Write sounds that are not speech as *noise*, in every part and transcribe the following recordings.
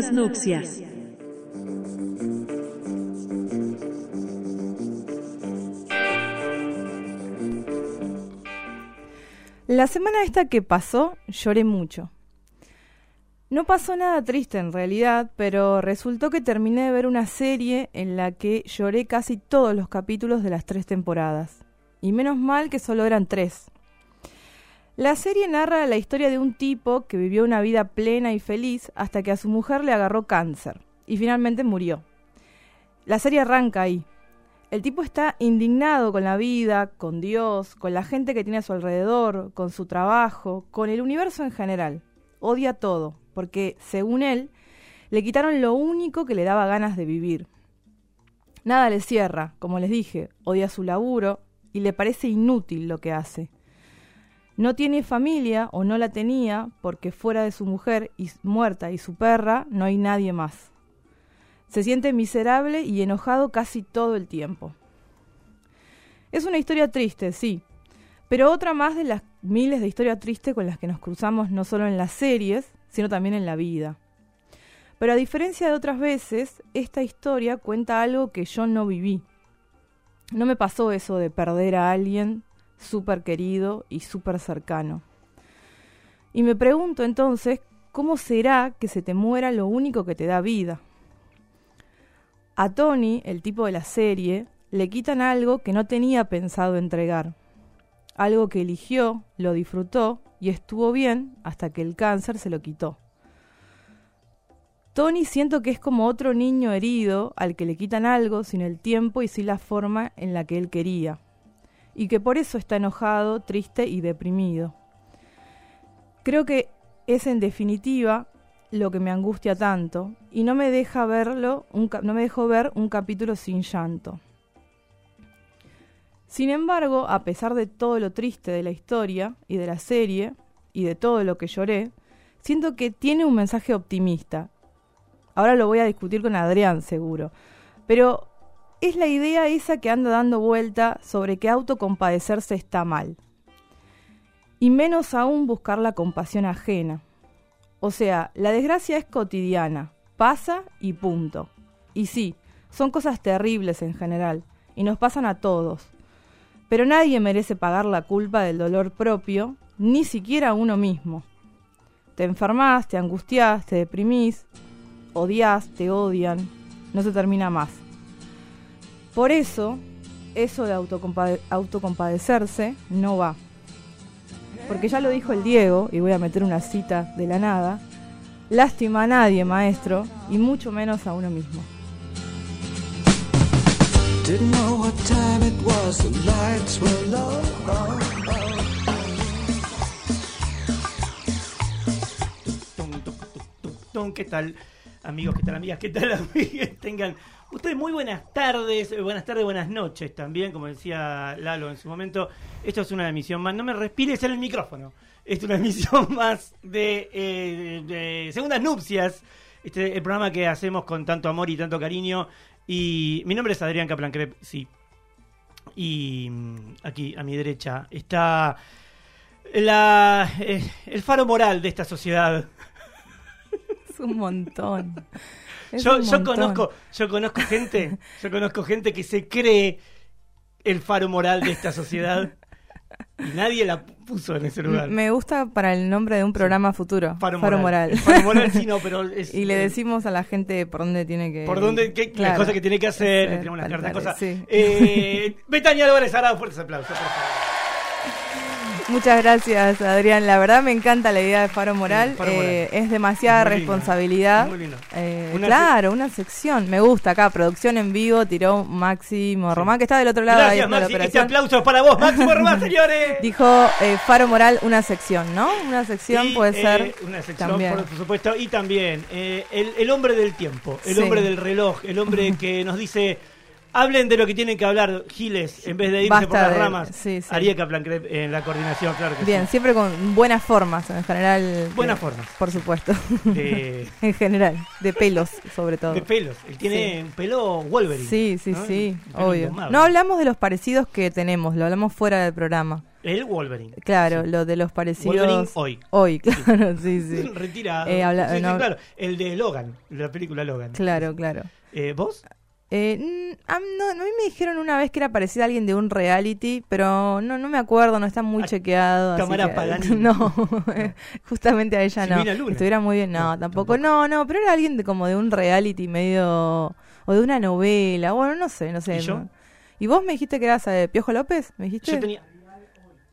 Segundas nupcias. La semana esta que pasó, lloré mucho. No pasó nada triste en realidad, pero resultó que terminé de ver una serie en la que lloré casi todos los capítulos de las tres temporadas. Y menos mal que solo eran tres. La serie narra la historia de un tipo que vivió una vida plena y feliz hasta que a su mujer le agarró cáncer y finalmente murió. La serie arranca ahí. El tipo está indignado con la vida, con Dios, con la gente que tiene a su alrededor, con su trabajo, con el universo en general. Odia todo, porque, según él, le quitaron lo único que le daba ganas de vivir. Nada le cierra, como les dije, odia su laburo y le parece inútil lo que hace. No tiene familia o no la tenía porque fuera de su mujer y muerta y su perra no hay nadie más. Se siente miserable y enojado casi todo el tiempo. Es una historia triste, sí, pero otra más de las miles de historias tristes con las que nos cruzamos no solo en las series, sino también en la vida. Pero a diferencia de otras veces, esta historia cuenta algo que yo no viví. No me pasó eso de perder a alguien súper querido y súper cercano. Y me pregunto entonces, ¿cómo será que se te muera lo único que te da vida? A Tony, el tipo de la serie, le quitan algo que no tenía pensado entregar. Algo que eligió, lo disfrutó y estuvo bien hasta que el cáncer se lo quitó. Tony siento que es como otro niño herido al que le quitan algo sin el tiempo y sin la forma en la que él quería, y que por eso está enojado, triste y deprimido. Creo que es en definitiva lo que me angustia tanto y no me deja verlo, no me ver un capítulo sin llanto. Sin embargo, a pesar de todo lo triste de la historia y de la serie y de todo lo que lloré, siento que tiene un mensaje optimista. Ahora lo voy a discutir con Adrián seguro, pero es la idea esa que anda dando vuelta sobre que autocompadecerse está mal. Y menos aún buscar la compasión ajena. O sea, la desgracia es cotidiana, pasa y punto. Y sí, son cosas terribles en general, y nos pasan a todos. Pero nadie merece pagar la culpa del dolor propio, ni siquiera uno mismo. Te enfermas, te angustias, te deprimís, odias, te odian, no se termina más. Por eso, eso de autocompadecerse no va porque ya lo dijo el Diego, y voy a meter una cita de la nada, lástima a nadie, maestro, y mucho menos a uno mismo. ¿Qué tal, amigos? ¿Qué tal, amigas? ¿Qué tal, *laughs* amigas? Tengan Ustedes muy buenas tardes, eh, buenas tardes, buenas noches también, como decía Lalo en su momento. Esto es una emisión más, no me respires en el micrófono. Esto es una *laughs* emisión más de, eh, Segundas Nupcias, este el programa que hacemos con tanto amor y tanto cariño. Y mi nombre es Adrián Kaplan sí. Y mm, aquí a mi derecha está la, eh, el faro moral de esta sociedad. Es un montón *laughs* yo, yo conozco, yo conozco gente, yo conozco gente que se cree el faro moral de esta sociedad y nadie la puso en ese lugar. Me gusta para el nombre de un programa futuro. Faro, moral. Faro moral sí, no, pero *laughs* Y le decimos a la gente por dónde tiene que... Por dónde, qué, las cosas que tiene que hacer, le tenemos las cartas, cosas. Sí. Eh, Betania Álvarez Arado, fuertes aplausos, por favor. Muchas gracias, Adrián. La verdad me encanta la idea de Faro Moral. Eh, es demasiada responsabilidad. Muy lindo. Eh, claro, una sección. Me gusta acá. Producción en vivo. Tiró Máximo Román, que está del otro lado. Gracias, Maxi. Este aplauso es para vos, Máximo Román, señores. *laughs* Dijo eh, Faro Moral, una sección, ¿no? Una sección puede ser. Una sección, también. por supuesto. Y también el, el, hombre del tiempo, el hombre del reloj, el hombre *laughs* que nos dice Hablen de lo que tienen que hablar, Giles, en vez de irse por las ramas. Sí, en la coordinación, claro que Bien, siempre con buenas formas, en general. Buenas formas. Por supuesto. *laughs* en general, de pelos, sobre todo. De pelos. Él tiene un pelo Wolverine. Sí, sí, sí, obvio. No hablamos de los parecidos que tenemos, lo hablamos fuera del programa. El Wolverine. Claro, Sí. lo de los parecidos. Wolverine hoy. Hoy, claro, sí, sí. *laughs* Retirado. Eh, habla- Sí, sí, no- claro. El de Logan, la película Logan. Claro, claro. Eh, ¿Vos? Eh, a, mí no, a mí me dijeron una vez que era parecida a alguien de un reality, pero no, no me acuerdo, no está muy A chequeado. así que- Pagani. *laughs* No, *laughs* justamente a ella no. Luna. Estuviera muy bien, no, No, tampoco. tampoco. No, no, pero era alguien de, como de un reality medio. o de una novela, bueno, no sé, no sé. ¿Y yo? no. ¿Y vos me dijiste que eras eh, Piojo López? ¿Me dijiste? Yo tenía.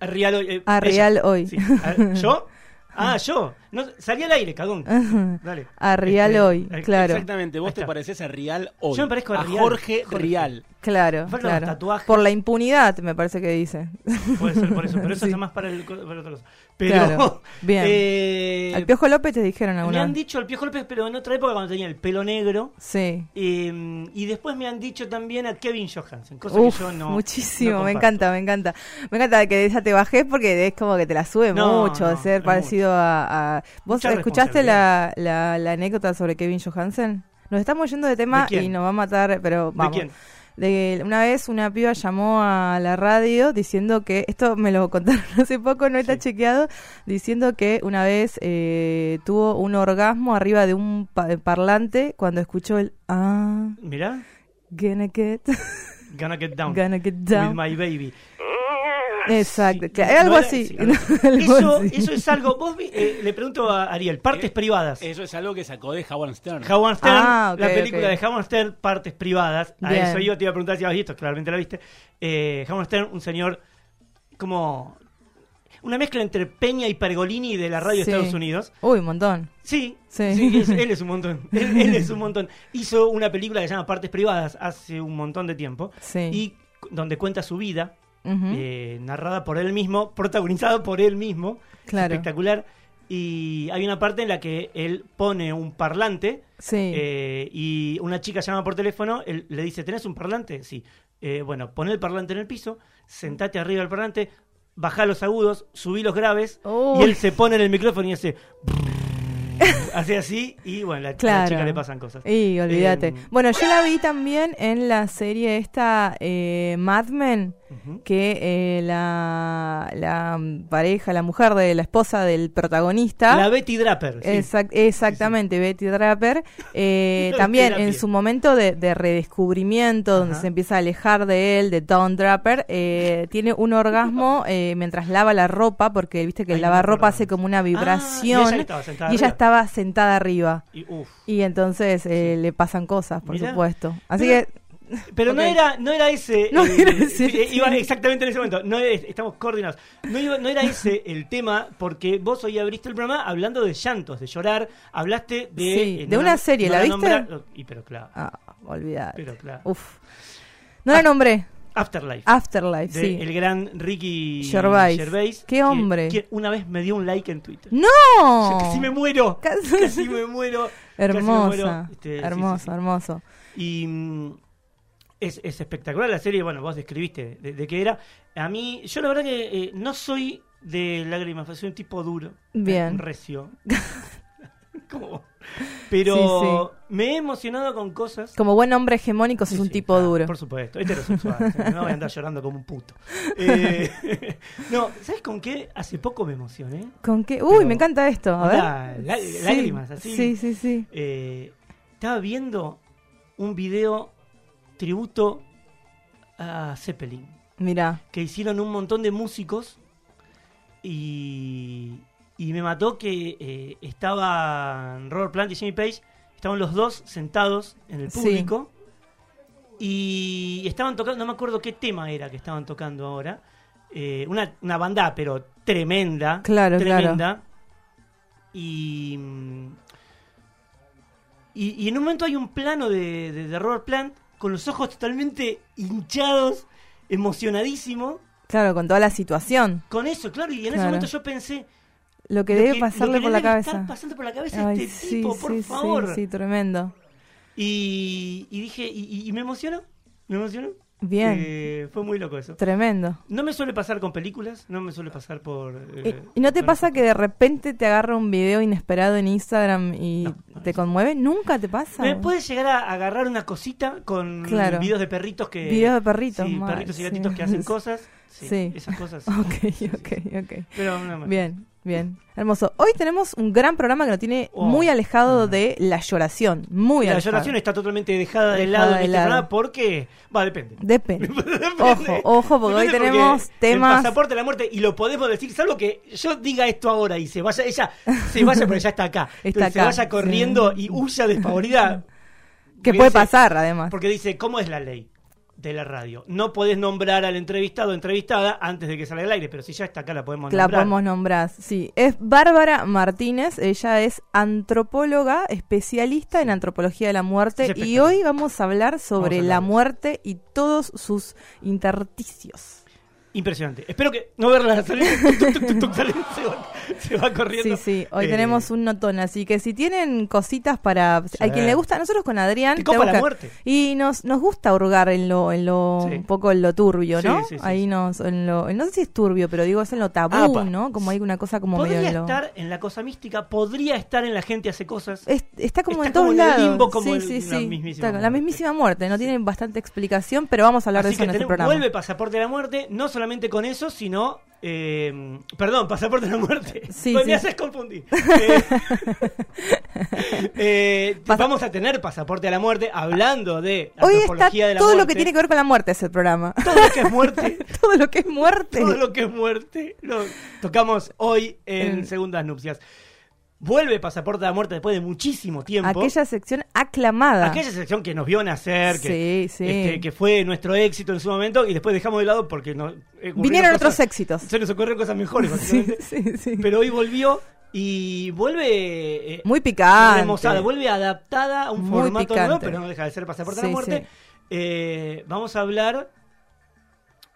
A Real hoy. eh, A ella. Real hoy. Sí. A- ¿Yo? *laughs* Ah, yo. No, salí al aire, cagón. *laughs* Dale. A Real Este, hoy, claro. Exactamente, vos te pareces a Rial hoy. Yo me parezco a Rial. Jorge, Jorge. Rial. Claro, claro. Por la impunidad, me parece que dice. Puede ser por eso, pero eso *laughs* Sí. es más para, el, para otra cosa. Pero. Claro, *laughs* bien. eh, Al Piojo López te dijeron me alguna han vez? dicho al Piojo López, pero en otra época cuando tenía el pelo negro. Sí. eh, y después me han dicho también a Kevin Johansen, cosa Uf, que yo no. muchísimo, no me encanta, me encanta. Me encanta que de esa te bajes porque es como que te la sube No, mucho, no, ser parecido a, a- ¿Vos Mucha escuchaste la, la, la anécdota sobre Kevin Johansen? Nos estamos yendo de tema y nos va a matar, pero vamos. ¿De quién? De- una vez una piba llamó a la radio diciendo que, esto me lo contaron *laughs* hace poco, no está Sí. chequeado, diciendo que una vez eh, tuvo un orgasmo arriba de un pa- parlante cuando escuchó el ah, Mirá, gonna get, Gonna Get Down. *laughs* gonna get With down. My Baby. Exacto, Sí, claro, no algo así. sí, *laughs* algo Eso, así. eso es algo. Vos vi- eh, le pregunto a Ariel, partes Eh, privadas. Eso es algo que sacó de Howard Stern. Howard Stern, Ah, la película ok. de Howard Stern, partes privadas. A Bien. eso yo te iba a preguntar si habías visto, claramente la viste. Eh, Howard Stern, un señor como. Una mezcla entre Peña y Pergolini de la radio Sí. de Estados Unidos. Uy, un montón. Sí, Sí. sí, es- él es un *laughs* montón. Él, él es un montón. Hizo una película que se llama Partes Privadas hace un montón de tiempo. Sí. Y donde cuenta su vida, Eh, narrada por él mismo, protagonizada por él mismo. Claro. espectacular. Y hay una parte en la que él pone un parlante Sí. eh, y una chica llama por teléfono, él le dice, ¿tenés un parlante? Sí. Eh, bueno, pon el parlante en el piso, sentate arriba del parlante, baja los agudos, subí los graves y él se pone en el micrófono y hace... *laughs* hace así y bueno, a la, a la Claro. chica le pasan cosas. Y olvídate. Eh, bueno, yo la vi también en la serie esta eh, Mad Men, que eh, la, la pareja, la mujer de la esposa del protagonista. La Betty Draper. sí. Exact- exactamente, Betty Draper. *laughs* eh, también en su momento de, de redescubrimiento, donde se empieza a alejar de él, de Don Draper, eh, tiene un orgasmo *laughs* mientras lava la ropa, porque viste que el lavarropa hace como una Ah, vibración. y ella estaba sentada y ella estaba sentada arriba. Y, uf. Y entonces eh, le pasan cosas, por Mirá. supuesto. Así que Pero no era, no era ese. *laughs* No eh, era ese, eh, Iba exactamente en ese momento. No es- estamos coordinados. No, iba- no era ese el tema, porque vos hoy abriste el programa hablando de llantos, de llorar. Hablaste de. Sí, eh, de no una serie, no ¿la viste? nombra- y pero claro. Ah, olvidar. Pero claro. Uf. No la nombré. Afterlife. Afterlife, de sí. El gran Ricky Gervais. Qué que- hombre. que una vez me dio un like en Twitter. ¡No! Yo casi me muero. *laughs* Casi- Casi me muero. *laughs* casi me Hermosa. muero. Este, hermoso, sí, sí. hermoso. Y mm, es, es espectacular la serie. Bueno, vos describiste de, de qué era. A mí, yo la verdad que eh, no soy de lágrimas, soy un tipo duro. Bien. Recio. *laughs* Como- Pero me he emocionado con cosas. Como buen hombre hegemónico, sos Sí, un sí, tipo duro. Por supuesto, heterosexual. *laughs* no voy a andar llorando como un puto. Eh, *laughs* no, ¿sabes con qué? Hace poco me emocioné. ¿Con qué? Uy, Pero- me encanta esto. A ver. Sí, lágrimas, así. Sí, sí, sí. Eh, estaba viendo un video tributo a Zeppelin. Mira. que hicieron un montón de músicos y, y me mató que eh, estaban Robert Plant y Jimmy Page, estaban los dos sentados en el Sí. público y estaban tocando, no me acuerdo qué tema era que estaban tocando ahora, eh, una, una banda pero tremenda, Claro, tremenda y, y y en un momento hay un plano de, de, de Robert Plant con los ojos totalmente hinchados, emocionadísimo. Claro, con toda la situación. Con eso, claro, y en ese Claro. momento yo pensé. Lo que lo debe lo pasarle que por la debe estar cabeza. pasando por la cabeza a Ay, este sí, tipo, por sí, favor. sí, sí, tremendo. Y, y dije, y, me emocionó, me emocionó. Bien. Eh, fue muy loco eso. Tremendo. No me suele pasar con películas, no me suele pasar por... eh, ¿Y, y no te pasa que de repente te agarra un video inesperado en Instagram y No, no, te conmueve? ¿Nunca te pasa? Me puede llegar a agarrar una cosita con Claro. videos de perritos que... Videos de perritos, Sí, mal, perritos y gatitos que hacen *laughs* cosas. Sí, esas cosas. *laughs* Ok, ok, ok. Pero. Bien, bien. Hermoso. Hoy tenemos un gran programa que nos tiene Oh. muy alejado de la lloración. Muy La alejado. lloración está totalmente dejada de lado de en este lado. programa porque... Va, depende. Depende. *laughs* Depende. Ojo, ojo, porque hoy tenemos porque temas- El pasaporte de la muerte, y lo podemos decir, salvo que yo diga esto ahora y se vaya, ella se vaya, pero ya está acá. *laughs* Está Entonces, acá, Se vaya corriendo sí. y huya despavorida. *laughs* Que Porque puede dice- pasar, además. Porque dice, ¿cómo es la ley de la radio? No podés nombrar al entrevistado o entrevistada antes de que salga al aire, pero si ya está acá la podemos La nombrar. podemos nombrar, sí. Es Bárbara Martínez, ella es antropóloga, especialista en antropología de la muerte y hoy vamos a hablar sobre a la hablar muerte y todos sus intersticios. Impresionante. Espero que no verla salir. *laughs* se, va, se va corriendo. Sí, sí, hoy Eh, tenemos un notón, así que si tienen cositas para... A quien le gusta, nosotros con Adrián... Te copa la muerte. Y nos, nos gusta hurgar en lo, en lo Sí. un poco en lo turbio, Sí, ¿no? sí, sí, Ahí sí. nos, en lo, no sé si es turbio, pero digo es en lo tabú, Apa. ¿no? Como hay una cosa como medio Podría en lo... estar en la cosa mística, podría estar en la gente hace cosas. Es- está como Está en todos como en el lados. limbo, como sí, el- sí, la sí. mismísima Está- la mismísima muerte. No tiene bastante explicación, pero vamos a hablar Así de eso que en este programa. vuelve Pasaporte de la Muerte, no solamente con eso, sino. eh, perdón, Pasaporte de la Muerte. *laughs* Sí, Pues sí. Me haces confundir. *laughs* Eh, *laughs* eh, vamos a tener Pasaporte de la Muerte hablando de Hoy está de la todo lo que tiene que ver con la muerte es el programa. Todo lo que es muerte. todo lo que es muerte. todo lo que es muerte. Lo tocamos hoy En- Segundas Nupcias. Vuelve Pasaporte de la Muerte después de muchísimo tiempo. Aquella sección aclamada. Aquella sección que nos vio nacer, que, Sí, sí. este, que fue nuestro éxito en su momento y después dejamos de lado porque no, eh, Vinieron otros éxitos. Se nos ocurrieron cosas mejores, *laughs* Sí, básicamente. sí, sí. Pero hoy volvió y vuelve eh, Muy picante. remozada, vuelve adaptada a un Muy formato picante. nuevo, pero no deja de ser pasaporte a Sí, la muerte. sí. Eh, vamos a hablar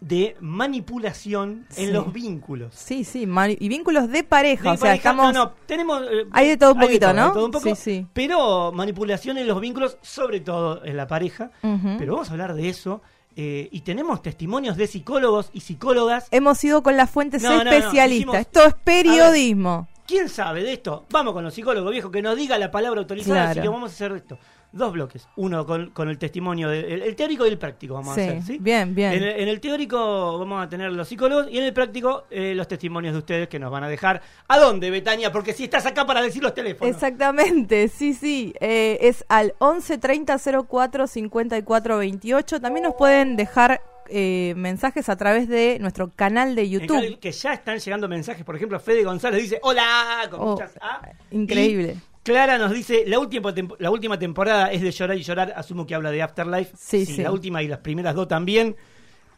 de manipulación Sí. en los vínculos. Sí, sí. Y vínculos de pareja. De o sea, estamos. no, no, tenemos. eh, Hay de todo un poquito, todo, ¿no? todo un poco, Sí, sí. Pero manipulación en los vínculos, sobre todo en la pareja. Pero vamos a hablar de eso. eh, y tenemos testimonios de psicólogos y psicólogas. Hemos ido con las fuentes No, no, no, especialistas. Esto es periodismo. ¿Quién sabe de esto? Vamos con los psicólogos viejos que nos diga la palabra autorizada. Así Claro. que vamos a hacer esto. Dos bloques. Uno con, con el testimonio, del el, el teórico y el práctico vamos Sí, a hacer. ¿sí? bien, bien. En el, en el teórico vamos a tener los psicólogos y en el práctico eh, los testimonios de ustedes que nos van a dejar. ¿A dónde, Betania? Porque si estás acá para decir los teléfonos. Exactamente, sí, sí. Eh, es al 11 30 04 54 28. También nos pueden dejar eh, mensajes a través de nuestro canal de YouTube. que ya están llegando mensajes. Por ejemplo, Fede González dice: Hola, con Oh, muchas A. increíble. Y Clara nos dice: la última, la última temporada es de llorar y llorar. Asumo que habla de Afterlife. Sí, sí. La última y las primeras dos también.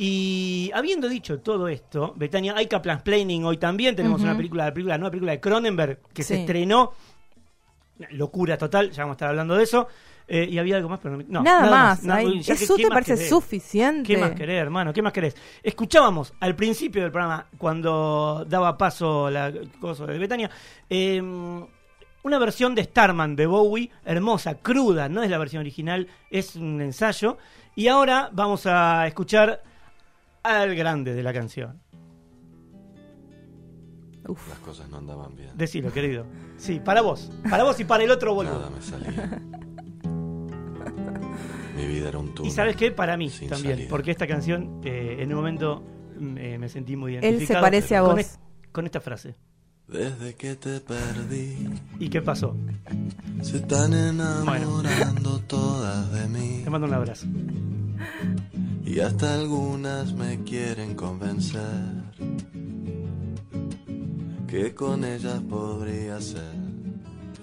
Y habiendo dicho todo esto, Betania, hay Planning hoy también. Tenemos una película, la película, la nueva película de Cronenberg que se estrenó. Locura total, ya vamos a estar hablando de eso. Eh, y había algo más, pero no, no, nada, más. No, Ay, ya que- ¿Eso ¿qué te más parece querés? suficiente? ¿Qué más querés, hermano? ¿Qué más querés? Escuchábamos al principio del programa, cuando daba paso la cosa de Betania, eh, una versión de Starman de Bowie, hermosa, cruda, no es la versión original, es un ensayo. Y ahora vamos a escuchar al grande de la canción. Uf. Las cosas no andaban bien. Decilo, querido. Sí, para vos. Para vos y para el otro boludo. Nada me salía. *laughs* Mi vida era un túnel. Y sabes qué, para mí también, salida. porque esta canción eh, en un momento mm, eh, me sentí muy Él identificado. se parece a con vos. es- con esta frase. Desde que te perdí, ¿Y qué pasó? se están enamorando *laughs* todas de mí. Te mando un abrazo. Y hasta algunas me quieren convencer que con ellas podría ser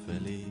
feliz.